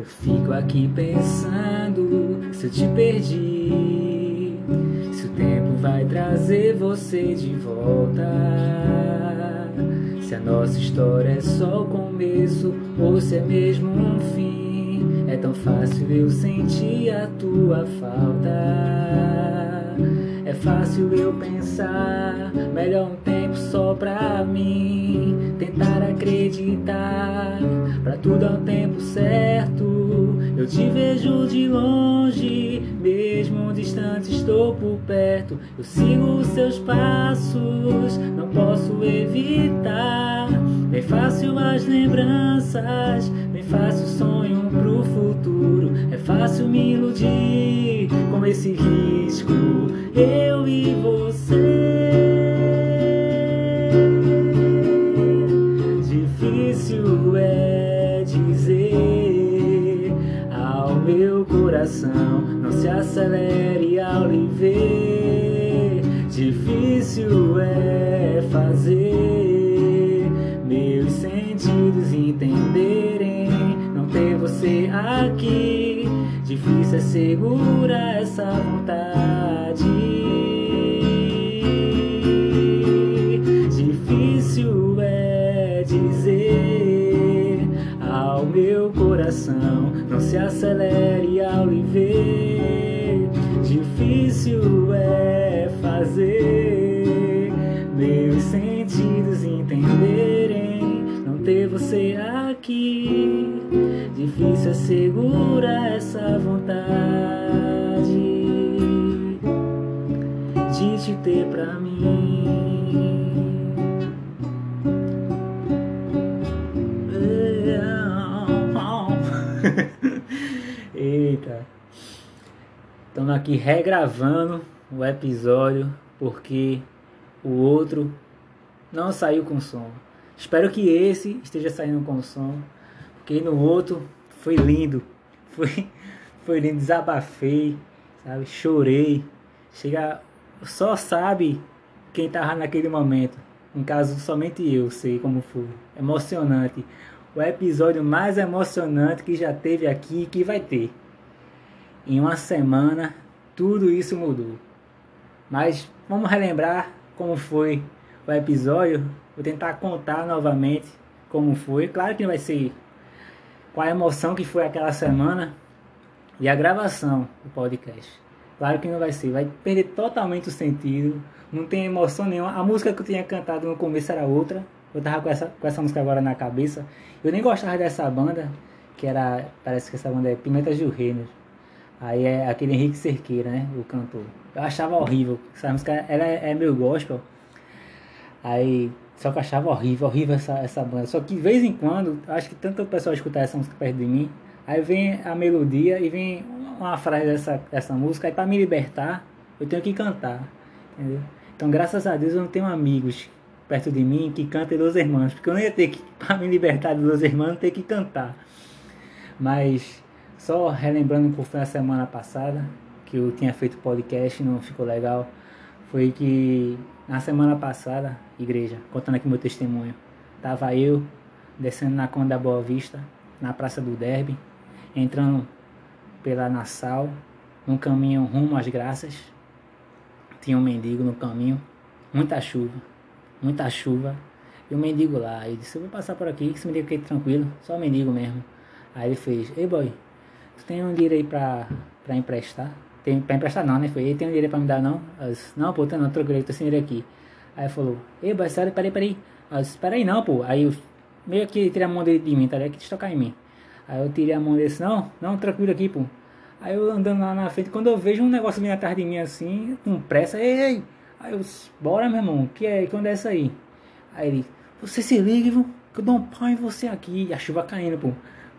Eu fico aqui pensando se eu te perdi, se o tempo vai trazer você de volta. Se a nossa história é só o começo ou se é mesmo um fim, é tão fácil eu sentir a tua falta. É fácil eu pensar, melhor um tempo só pra mim. Tentar acreditar, pra tudo ao tempo certo. Eu te vejo de longe, mesmo distante estou por perto. Eu sigo os seus passos, não posso evitar. Bem fácil as lembranças, bem fácil sonho pro futuro. É fácil me iludir com esse risco. Eu e você. Difícil é dizer ao meu coração: não se acelere Segurar essa vontade. Difícil é dizer ao meu coração: não se acelere ao lhe ver. Difícil é fazer meus sentidos entenderem. Não ter você aqui. Difícil é segurar estamos aqui regravando o episódio porque o outro não saiu com som. Espero que esse esteja saindo com som, porque no outro foi lindo, foi, foi lindo, desabafei, sabe, chorei. Chega, só sabe quem tava naquele momento. No caso, somente eu sei como foi. Emocionante. O episódio mais emocionante que já teve aqui e que vai ter. Em uma semana, tudo isso mudou. Mas vamos relembrar como foi o episódio. Vou tentar contar novamente como foi. Claro que não vai ser com a emoção que foi aquela semana e a gravação do podcast. Claro que não vai ser, vai perder totalmente o sentido, não tem emoção nenhuma. A música que eu tinha cantado no começo era outra, eu tava com essa, com essa música agora na cabeça. Eu nem gostava dessa banda, que era, parece que essa banda é Pimenta Gil Reynolds. Aí é aquele Henrique Cerqueira, né, o cantor. Eu achava horrível, essa música ela é, é meu gospel. Aí, só que eu achava horrível, horrível essa, essa banda. Só que de vez em quando, acho que tanto o pessoal escutar essa música perto de mim, aí vem a melodia e vem uma frase dessa, dessa música, aí para me libertar, eu tenho que cantar, entendeu? Então, graças a Deus, eu não tenho amigos perto de mim que cantem Los Hermanos, porque eu não ia ter que, para me libertar de Hermanos, ter que cantar. Mas, só relembrando um pouco da semana passada, que eu tinha feito podcast, não ficou legal, foi que na semana passada, igreja, contando aqui meu testemunho, tava eu descendo na Conda da Boa Vista, na Praça do Derby, entrando pela Nassau, num caminho rumo às graças. Tinha um mendigo no caminho, muita chuva, muita chuva. E o mendigo lá, ele disse, eu vou passar por aqui, que esse mendigo aqui tranquilo, só mendigo mesmo. Aí ele fez, ei boy, tem um dinheiro aí pra, pra emprestar? Tem, pra emprestar não, né? Foi, tem um dinheiro pra me dar não? Disse, não, pô, tem não, tranquilo, tô sem dinheiro aqui. Aí falou, ei sério, peraí, peraí. Disse, peraí não, pô. Aí eu meio que tirei a mão dele de mim, tá ligado? Que tocar em mim. Aí eu tirei a mão desse, não, não, tranquilo aqui, pô. Aí eu andando lá na frente, quando eu vejo um negócio vindo atrás de mim assim, com pressa, ei, ei. Aí eu, bora meu irmão, que é, quando é essa aí? Aí ele, você se liga, viu? Que eu dou um pau em você aqui. E a chuva caindo, pô.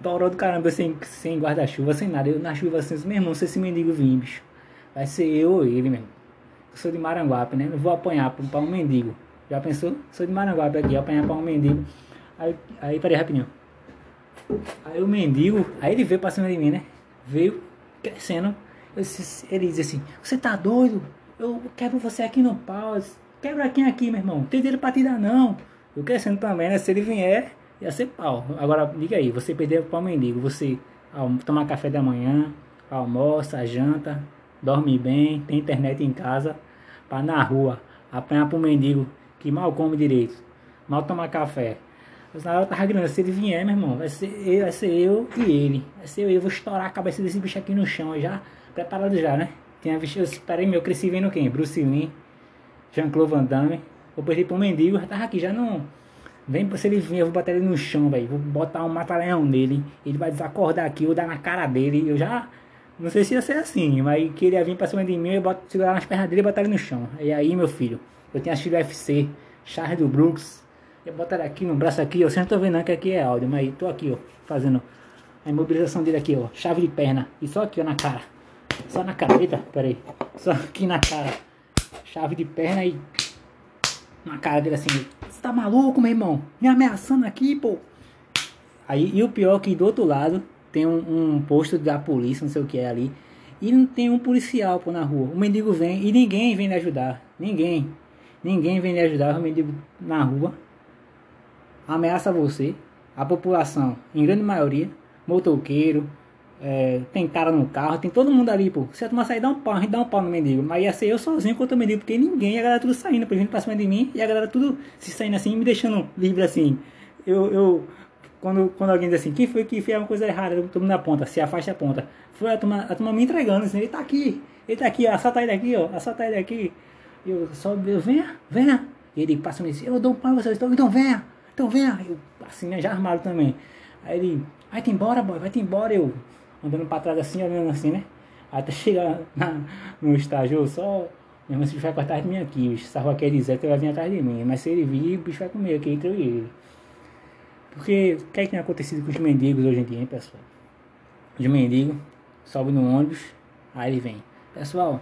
Hora do caramba, sem, sem guarda-chuva, sem nada. Eu na chuva assim, meu irmão, se esse mendigo vir, bicho. Vai ser eu ou ele mesmo. Eu sou de Maranguape, né? Não vou apanhar pra um mendigo. Já pensou? Sou de Maranguape aqui, apanhar pra um mendigo. Aí, aí peraí rapidinho. Aí o mendigo, aí ele veio pra cima de mim, né? Veio crescendo. Disse, ele disse assim: Você tá doido? Eu quebro você aqui no pau. Quebra quem aqui, meu irmão? Tem dinheiro pra te dar, não. Eu crescendo também, né? Se ele vier, ia ser pau. Agora, diga aí: Você perdeu pro mendigo, você toma café da manhã, almoça, janta, dorme bem, tem internet em casa, para na rua apanhar pro mendigo que mal come direito, mal toma café. Mas na hora tava grande, se ele vier, meu irmão, vai ser, eu, vai ser eu e ele. Vai ser eu, eu vou estourar a cabeça desse bicho aqui no chão já, preparado já, né? Tinha visto, eu esperei meu, cresci vendo quem? Bruce Lee, Jean-Claude Van Damme. Vou perder pro mendigo, já tava aqui, já não. Vem, se ele vir, eu vou botar ele no chão, velho. Vou botar um mata-leão nele. Ele vai desacordar aqui, eu dar na cara dele. Eu já. Não sei se ia ser assim, mas queria vir pra cima de mim, eu boto, segurar nas pernas dele e botar ele no chão. E aí, meu filho, eu tinha assistido UFC, Charles do Brooks. Eu botar ele aqui no braço aqui. Vocês não estão vendo que aqui é áudio, mas tô aqui, ó, fazendo a imobilização dele aqui, ó. Chave de perna. E só aqui, ó, na cara. Só na cara. Eita, peraí. Só aqui na cara. Chave de perna e. Na cara dele assim. Você tá maluco, meu irmão? Me ameaçando aqui, pô. Aí, e o pior é que do outro lado tem um, um, posto da polícia, não sei o que é ali. E não tem um policial pô, na rua. O mendigo vem e ninguém vem lhe ajudar. Ninguém. Ninguém vem lhe ajudar. O mendigo na rua ameaça você. A população, em grande maioria, motoqueiro, é, tem cara no carro, tem todo mundo ali, pô. Se a turma sair, dá um pau, a gente dá um pau no mendigo. Mas ia ser eu sozinho contra o mendigo, porque ninguém, a galera tudo saindo, por exemplo, pra cima de mim, e a galera tudo se saindo assim, me deixando livre assim. Eu, eu quando, quando alguém diz assim, quem foi que fez uma coisa errada, todo mundo na ponta, se afasta a ponta. Foi a turma, a turma me entregando, assim, ele tá aqui, ele tá aqui, ó, assalta ele aqui, ó, assalta ele aqui. Eu só, eu, venha, venha. E ele passa e diz, eu dou um pau vocês, então, então venha, então venha. Eu, assim, né, já armado também. Aí ele, vai-te embora, boy, vai-te embora. Eu, andando pra trás assim, olhando assim, né. Até chegar na, no estágio, só, mesmo assim, o bicho vai cortar de mim aqui, bicho, aqui Zé, ele vai vir atrás de mim. Mas se ele vir, o bicho vai comer aqui entre eu e ele. Porque o que é que tem acontecido com os mendigos hoje em dia, hein, pessoal? Os mendigos sobem no ônibus, aí ele vem. Pessoal,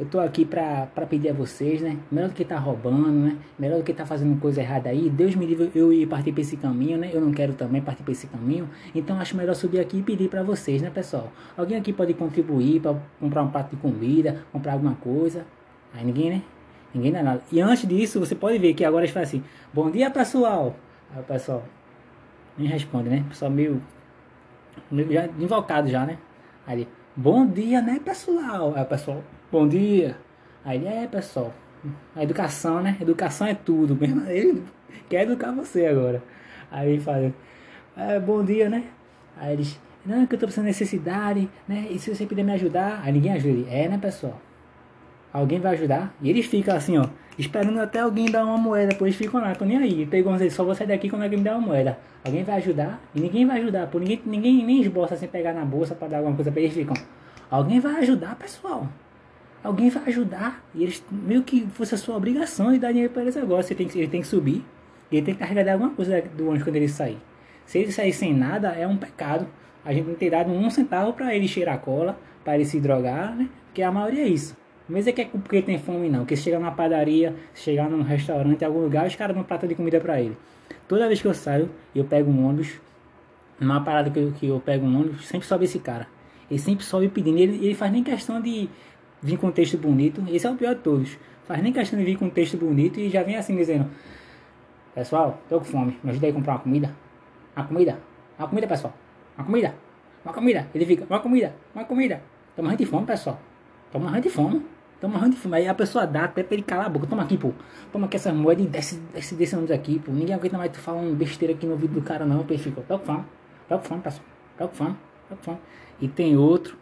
eu tô aqui pra pedir a vocês, né? Melhor do que tá roubando, né? Melhor do que tá fazendo coisa errada aí. Deus me livre eu ir partir pra esse caminho, né? Eu não quero também partir pra esse caminho. Então acho melhor subir aqui e pedir pra vocês, né, pessoal? Alguém aqui pode contribuir para comprar um prato de comida, comprar alguma coisa. Aí ninguém, né? Ninguém dá nada. E antes disso, você pode ver que agora eles falam assim: Bom dia, pessoal. Aí o pessoal, nem responde, né? Pessoal meio, meio já invocado já, né? Aí bom dia, né, pessoal? Aí o pessoal, bom dia. Aí ele, é, pessoal, a educação, né? Educação é tudo mesmo. Ele quer educar você agora. Aí ele fala, é, bom dia, né? Aí eles, não, que eu tô precisando de necessidade, né? E se você puder me ajudar? Aí ninguém ajuda. Ele, é, né, pessoal? Alguém vai ajudar? E eles ficam assim, ó, esperando até alguém dar uma moeda, depois ficam lá, tô nem aí. Pegou dizer, só vou sair daqui quando alguém me der uma moeda. Alguém vai ajudar? E ninguém vai ajudar, por ninguém, ninguém nem esboça sem pegar na bolsa para dar alguma coisa para eles ficam. Alguém vai ajudar, pessoal. Alguém vai ajudar. E eles meio que fosse a sua obrigação de dar dinheiro para eles agora. Você tem que, ele tem que subir. E ele tem que carregar alguma coisa do ônibus quando ele sair. Se ele sair sem nada, é um pecado. A gente não tem dado um centavo para ele cheirar cola, para ele se drogar, né? Porque a maioria é isso. Mas é que é porque tem fome não, porque chega na padaria, chegar num restaurante, em algum lugar, os caras dão prato de comida para ele. Toda vez que eu saio, eu pego um ônibus, numa parada que eu, que eu pego um ônibus, sempre sobe esse cara. Ele sempre sobe pedindo, ele, ele faz nem questão de vir com um texto bonito, esse é o pior de todos. Faz nem questão de vir com um texto bonito e já vem assim dizendo: Pessoal, tô com fome, me ajuda aí a comprar uma comida. Uma comida, uma comida, pessoal. Uma comida, uma comida. Ele fica: Uma comida, uma comida. Tô morrendo de fome, pessoal. Tô morrendo de fome. Tô morrendo de fome. Aí a pessoa dá até pra ele calar a boca. Toma aqui, pô. Toma aqui essa moeda e desce, desce desse ônibus aqui, pô. Ninguém aguenta mais tu falando besteira aqui no ouvido do cara, não. Ele fica, tô com fome. Tô com fome, pessoal. Tô com fome. Tô com fome. E tem outro.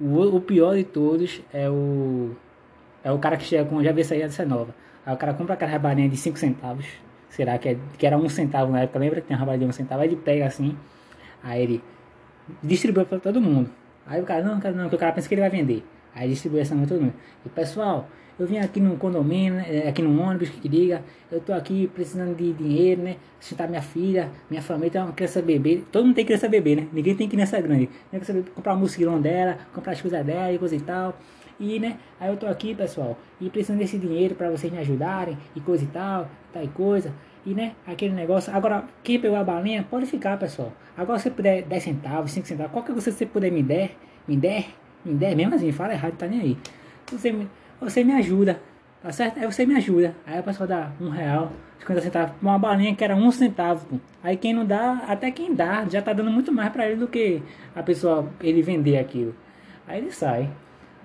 O, o pior de todos é o. É o cara que chega com. Já vê sair dessa nova. Aí o cara compra aquela rabarinha de 5 centavos. Será que, é, que era um centavo na época? Lembra que tem uma rabarinha de um centavo? Aí ele pega assim. Aí ele distribui pra todo mundo. Aí o cara, não, não, porque o cara pensa que ele vai vender. Aí distribui essa todo mundo. E pessoal, eu vim aqui no condomínio, né, aqui no ônibus que liga, eu tô aqui precisando de dinheiro, né? Sustentar minha filha, minha família tem uma criança bebê. Todo mundo tem criança bebê, né? Ninguém tem criança grande. Tem que comprar o mochilão dela, comprar as coisas dela e coisa e tal. E, né, aí eu tô aqui, pessoal, e precisando desse dinheiro para vocês me ajudarem e coisa e tal, tal e coisa. E, né, aquele negócio. Agora, quem pegou a balinha, pode ficar, pessoal. Agora, se puder 10 centavos, 5 centavos, qualquer coisa que você puder me der, me der, me der mesmo assim, fala errado, tá nem aí. Você me, você me ajuda. Tá certo? Aí você me ajuda. Aí a pessoa dá um real, 50 centavos, uma balinha que era um centavo. Pô. Aí quem não dá, até quem dá, já tá dando muito mais para ele do que a pessoa, ele vender aquilo. Aí ele sai.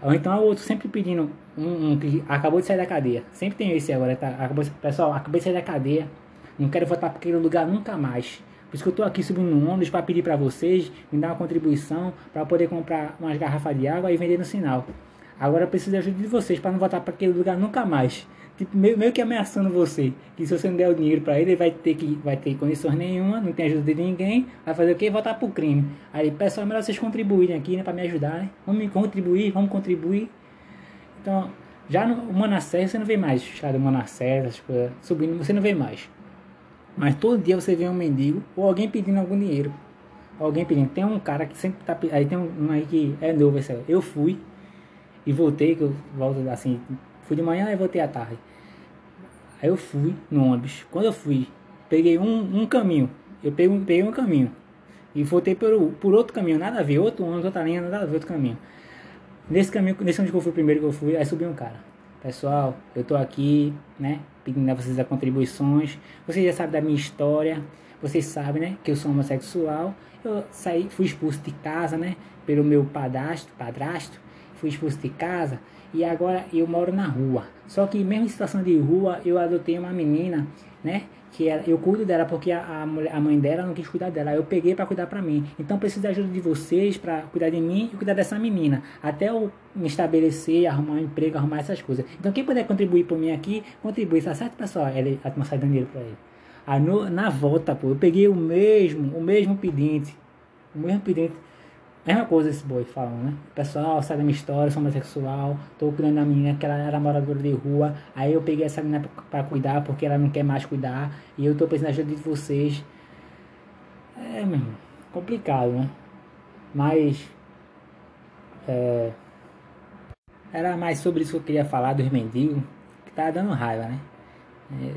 Ou então o outro sempre pedindo um, um, que acabou de sair da cadeia. Sempre tem esse agora, tá? Acabou, pessoal, acabei de sair da cadeia. Não quero voltar para aquele lugar nunca mais. Por isso que eu tô aqui subindo no ônibus para pedir para vocês me dar uma contribuição para poder comprar umas garrafas de água e vender no sinal. Agora eu preciso da ajuda de vocês para não voltar para aquele lugar nunca mais. Tipo, meio, meio que ameaçando você. Que se você não der o dinheiro para ele, ele vai ter que vai ter condições nenhuma, não tem ajuda de ninguém, vai fazer o quê? Voltar pro crime. Aí, pessoal, é melhor vocês contribuírem aqui, né, para me ajudar, né? Vamos contribuir, vamos contribuir. Então, já no Manassés você não vê mais caras do Manassés, as coisas subindo, você não vê mais. Mas todo dia você vê um mendigo ou alguém pedindo algum dinheiro. Alguém pedindo. Tem um cara que sempre tá Aí tem um aí que é novo, esse Eu fui e voltei, que eu volto assim. Fui de manhã e voltei à tarde. Aí eu fui no ônibus. Quando eu fui, peguei um, um caminho. Eu peguei, peguei um caminho. E voltei por, por outro caminho, nada a ver. Outro ônibus, outra linha, nada a ver, outro caminho. Nesse caminho, nesse que eu fui primeiro que eu fui, aí subiu um cara. Pessoal, eu tô aqui, né? Pedindo a vocês as contribuições. Vocês já sabem da minha história. Vocês sabem, né? Que eu sou homossexual. Eu saí, fui expulso de casa, né? Pelo meu padrasto, padrasto. Fui expulso de casa e agora eu moro na rua. Só que mesmo em situação de rua, eu adotei uma menina, né? Que ela, eu cuido dela porque a, a, mulher, a mãe dela não quis cuidar dela. Eu peguei para cuidar para mim. Então preciso da ajuda de vocês para cuidar de mim e cuidar dessa menina. Até eu me estabelecer, arrumar um emprego, arrumar essas coisas. Então quem puder contribuir por mim aqui, contribui. Tá certo, pessoal? Ele, a dando dinheiro para ele. Aí no, na volta, pô, eu peguei o mesmo, o mesmo pedinte. O mesmo pedinte Mesma coisa esse boi falando, né? Pessoal, sabe da minha história, sou homossexual, tô cuidando da menina que ela era moradora de rua. Aí eu peguei essa menina para cuidar porque ela não quer mais cuidar. E eu tô precisando da ajuda de vocês. É, meu irmão, complicado, né? Mas. É, era mais sobre isso que eu queria falar dos mendigos, que tá dando raiva, né? É,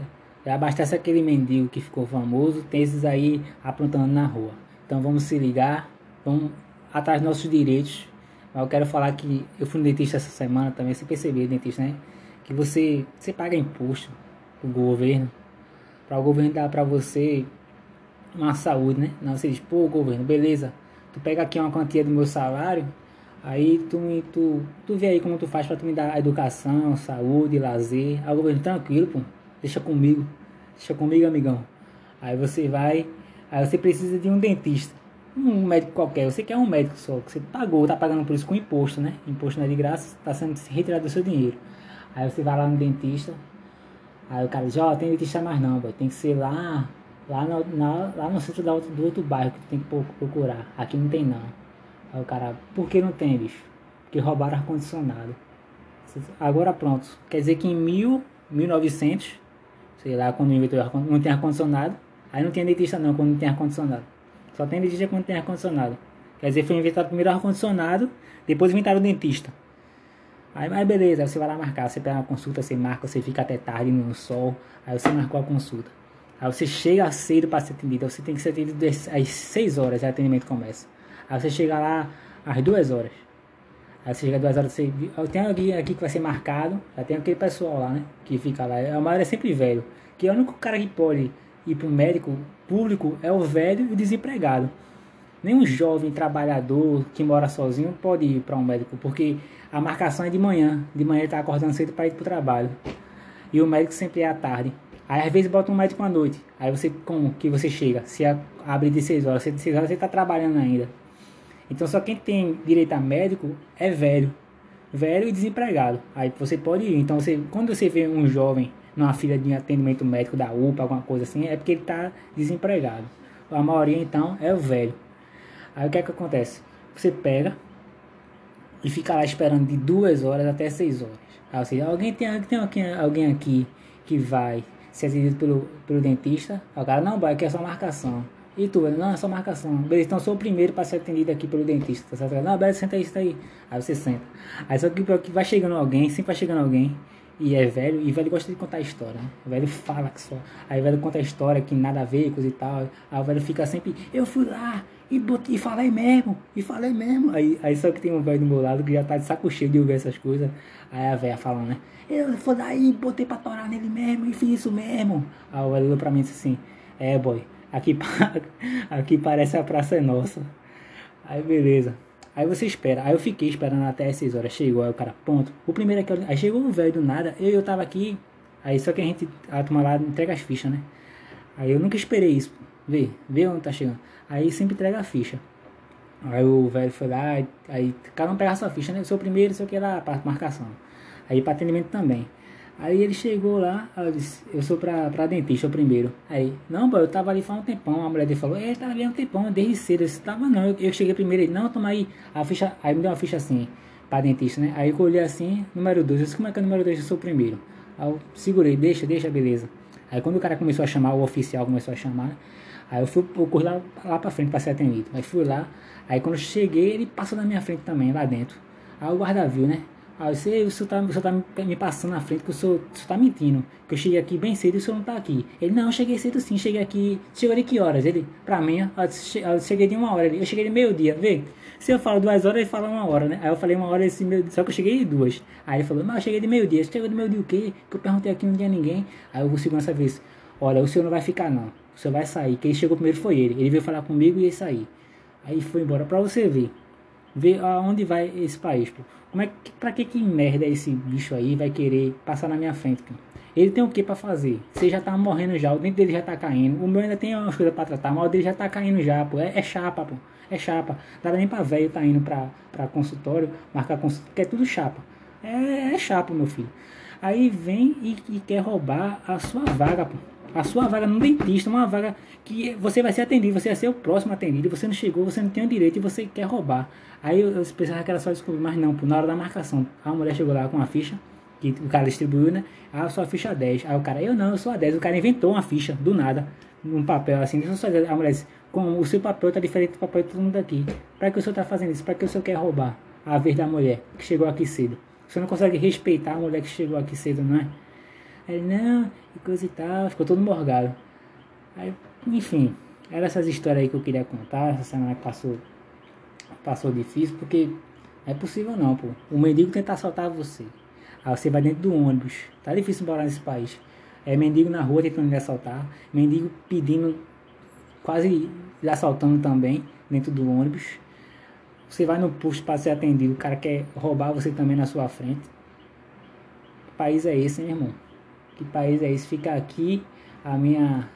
já bastasse aquele mendigo que ficou famoso, tem esses aí aprontando na rua. Então vamos se ligar, vamos atrás dos nossos direitos. Mas eu quero falar que eu fui no dentista essa semana também, você percebeu, dentista, né? Que você, você paga imposto pro governo, para o governo dar para você uma saúde, né? Não, você diz, pô, governo, beleza, tu pega aqui uma quantia do meu salário, aí tu, tu, tu vê aí como tu faz para tu me dar educação, saúde, lazer. Aí o governo, tranquilo, pô, deixa comigo, deixa comigo, amigão. Aí você vai, aí você precisa de um dentista um médico qualquer, você quer um médico só, que você pagou, tá pagando por isso com imposto, né? Imposto não é de graça, tá sendo retirado do seu dinheiro. Aí você vai lá no dentista, aí o cara diz, ó, oh, tem dentista mais não, boy. tem que ser lá, lá no, na, lá no centro do outro, do outro bairro que tem que procurar. Aqui não tem não. Aí o cara, por que não tem, bicho? Porque roubaram ar-condicionado. Agora pronto, quer dizer que em mil, 1900, sei lá, quando inventou não tem ar-condicionado, aí não tem dentista não, quando não tem ar-condicionado. Só tem dentista quando tem ar-condicionado. Quer dizer, foi inventado primeiro ar-condicionado, depois inventaram o dentista. Aí, mas beleza, aí você vai lá marcar, você pega uma consulta, você marca, você fica até tarde no sol, aí você marcou a consulta. Aí você chega cedo para ser atendido, você tem que ser atendido às 6 horas, o atendimento começa. Aí você chega lá às 2 horas. Aí você chega às 2 horas, você, tem alguém aqui que vai ser marcado, já tem aquele pessoal lá, né, que fica lá. A maioria é sempre velho, que é o único cara que pode ir para o médico público é o velho e o desempregado. Nenhum jovem trabalhador que mora sozinho pode ir para um médico, porque a marcação é de manhã. De manhã ele está acordando cedo para ir para o trabalho. E o médico sempre é à tarde. Aí às vezes bota um médico à noite. Aí você, como que você chega? Se abre de 6 horas, se de 6 horas você está trabalhando ainda. Então só quem tem direito a médico é velho. Velho e desempregado. Aí você pode ir. Então você, quando você vê um jovem numa fila de atendimento médico da UPA, alguma coisa assim, é porque ele está desempregado. A maioria então é o velho. Aí o que é que acontece? Você pega e fica lá esperando de duas horas até seis horas. Aí você, alguém tem, tem alguém, alguém aqui que vai ser atendido pelo, pelo dentista? Aí o cara, não, vai, aqui é só marcação. E tu, não, é só marcação. Beleza, então sou o primeiro para ser atendido aqui pelo dentista. Tá certo? Não, beleza, senta aí, senta aí. Aí você senta. Aí só que vai chegando alguém, sempre vai chegando alguém e é velho, e velho gosta de contar história, né? O velho fala que só. Aí o velho conta a história que nada a ver, coisa e tal. Aí o velho fica sempre, eu fui lá, E, botei, e falei mesmo, e falei mesmo. Aí, aí só que tem um velho do meu lado que já tá de saco cheio de ouvir essas coisas. Aí a velha falando, né? Eu fui daí, botei pra torar nele mesmo e fiz isso mesmo. Aí o velho olhou pra mim e disse assim, é boy, aqui, aqui parece a praça é nossa. Aí beleza. Aí você espera. Aí eu fiquei esperando até as 6 horas. Chegou, aí o cara, ponto. O primeiro é que eu, Aí chegou o velho do nada. Eu, eu tava aqui. Aí só que a gente, a turma lá entrega as fichas, né? Aí eu nunca esperei isso. Vê, vê onde tá chegando. Aí sempre entrega a ficha. Aí o velho foi lá, aí cada um pega a sua ficha, né? O primeiro, sei o que lá, para marcação. Aí para atendimento também. Aí ele chegou lá, eu disse, eu sou pra, pra dentista primeiro. Aí, não, pô, eu tava ali faz um tempão. A mulher dele falou, é, tava ali há um tempão, desde cedo. Eu disse, tava não, eu, eu cheguei primeiro. Ele, não, toma aí a ficha. Aí me deu uma ficha assim, pra dentista, né? Aí eu olhei assim, número 2. Eu disse, como é que é o número 2? Eu sou o primeiro. Aí eu segurei, deixa, deixa, beleza. Aí quando o cara começou a chamar, o oficial começou a chamar, aí eu fui eu corri lá, lá pra frente pra ser atendido. Aí fui lá, aí quando eu cheguei, ele passou na minha frente também, lá dentro. Aí o guarda viu, né? Aí eu disse, o senhor tá, o senhor tá me passando na frente, que o senhor, o senhor tá mentindo. Que eu cheguei aqui bem cedo e o senhor não tá aqui. Ele, não, eu cheguei cedo sim, cheguei aqui. Chegou de que horas? Ele, pra mim, eu cheguei de uma hora. Eu cheguei de meio dia, vê? Se eu falo duas horas, ele fala uma hora, né? Aí eu falei uma hora, esse meu, só que eu cheguei de duas. Aí ele falou, mas eu cheguei de meio dia. Você chegou de meio dia o quê? Que eu perguntei aqui, não tinha ninguém. Aí o segurança vez, olha, o senhor não vai ficar não. O senhor vai sair. Quem chegou primeiro foi ele. Ele veio falar comigo e ia sair. Aí foi embora, pra você ver. Ver aonde vai esse país, pô. Como é que, pra que que merda esse bicho aí vai querer passar na minha frente, pô? Ele tem o que para fazer? Você já tá morrendo já, o dente dele já tá caindo. O meu ainda tem umas coisas pra tratar, mas o dele já tá caindo já, pô. É, é chapa, pô. É chapa. Dá nem pra velho tá indo pra, pra consultório, marcar consultório, que é tudo chapa. É, é chapa, meu filho. Aí vem e, e quer roubar a sua vaga, pô a sua vaga no dentista, uma vaga que você vai ser atendido, você vai ser o próximo atendido, você não chegou, você não tem o direito e você quer roubar. Aí eu, pensava que era só descobrir, mas não, pô, na hora da marcação, a mulher chegou lá com a ficha, que o cara distribuiu, né? Ah, sua ficha 10. Aí o cara, eu não, eu sou a 10. O cara inventou uma ficha, do nada, num papel assim, eu sou a 10. A mulher disse, com o seu papel tá diferente do papel de todo mundo aqui. Pra que o senhor tá fazendo isso? Pra que o senhor quer roubar a vez da mulher que chegou aqui cedo? Você não consegue respeitar a mulher que chegou aqui cedo, não é? Aí não, e coisa e tal, ficou todo morgado. Aí, enfim, eram essas histórias aí que eu queria contar, essa semana que passou, passou difícil, porque não é possível não, pô. O mendigo tentar assaltar você. Aí você vai dentro do ônibus. Tá difícil morar nesse país. É mendigo na rua tentando me assaltar. Mendigo pedindo, quase assaltando também, dentro do ônibus. Você vai no posto para ser atendido, o cara quer roubar você também na sua frente. Que país é esse, hein, irmão? Que país é esse? Fica aqui a minha,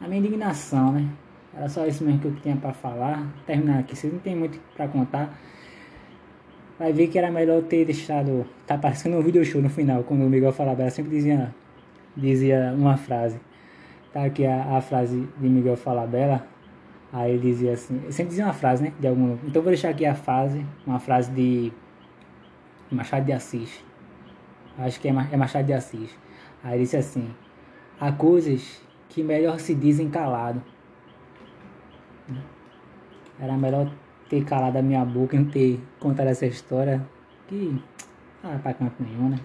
a minha indignação, né? Era só isso mesmo que eu tinha para falar. Terminar aqui, vocês não tem muito para contar. Vai ver que era melhor ter deixado. Tá parecendo um vídeo show no final, quando o Miguel falava, ela sempre dizia, dizia uma frase. Tá aqui a, a frase de Miguel Falabella. Aí ele dizia assim, sempre dizia uma frase, né? De algum, então vou deixar aqui a frase, uma frase de Machado de Assis. Acho que é, é Machado de Assis. Aí disse assim: há coisas que melhor se dizem calado. Era melhor ter calado a minha boca e não ter contado essa história que ah, pra canto nenhum, né?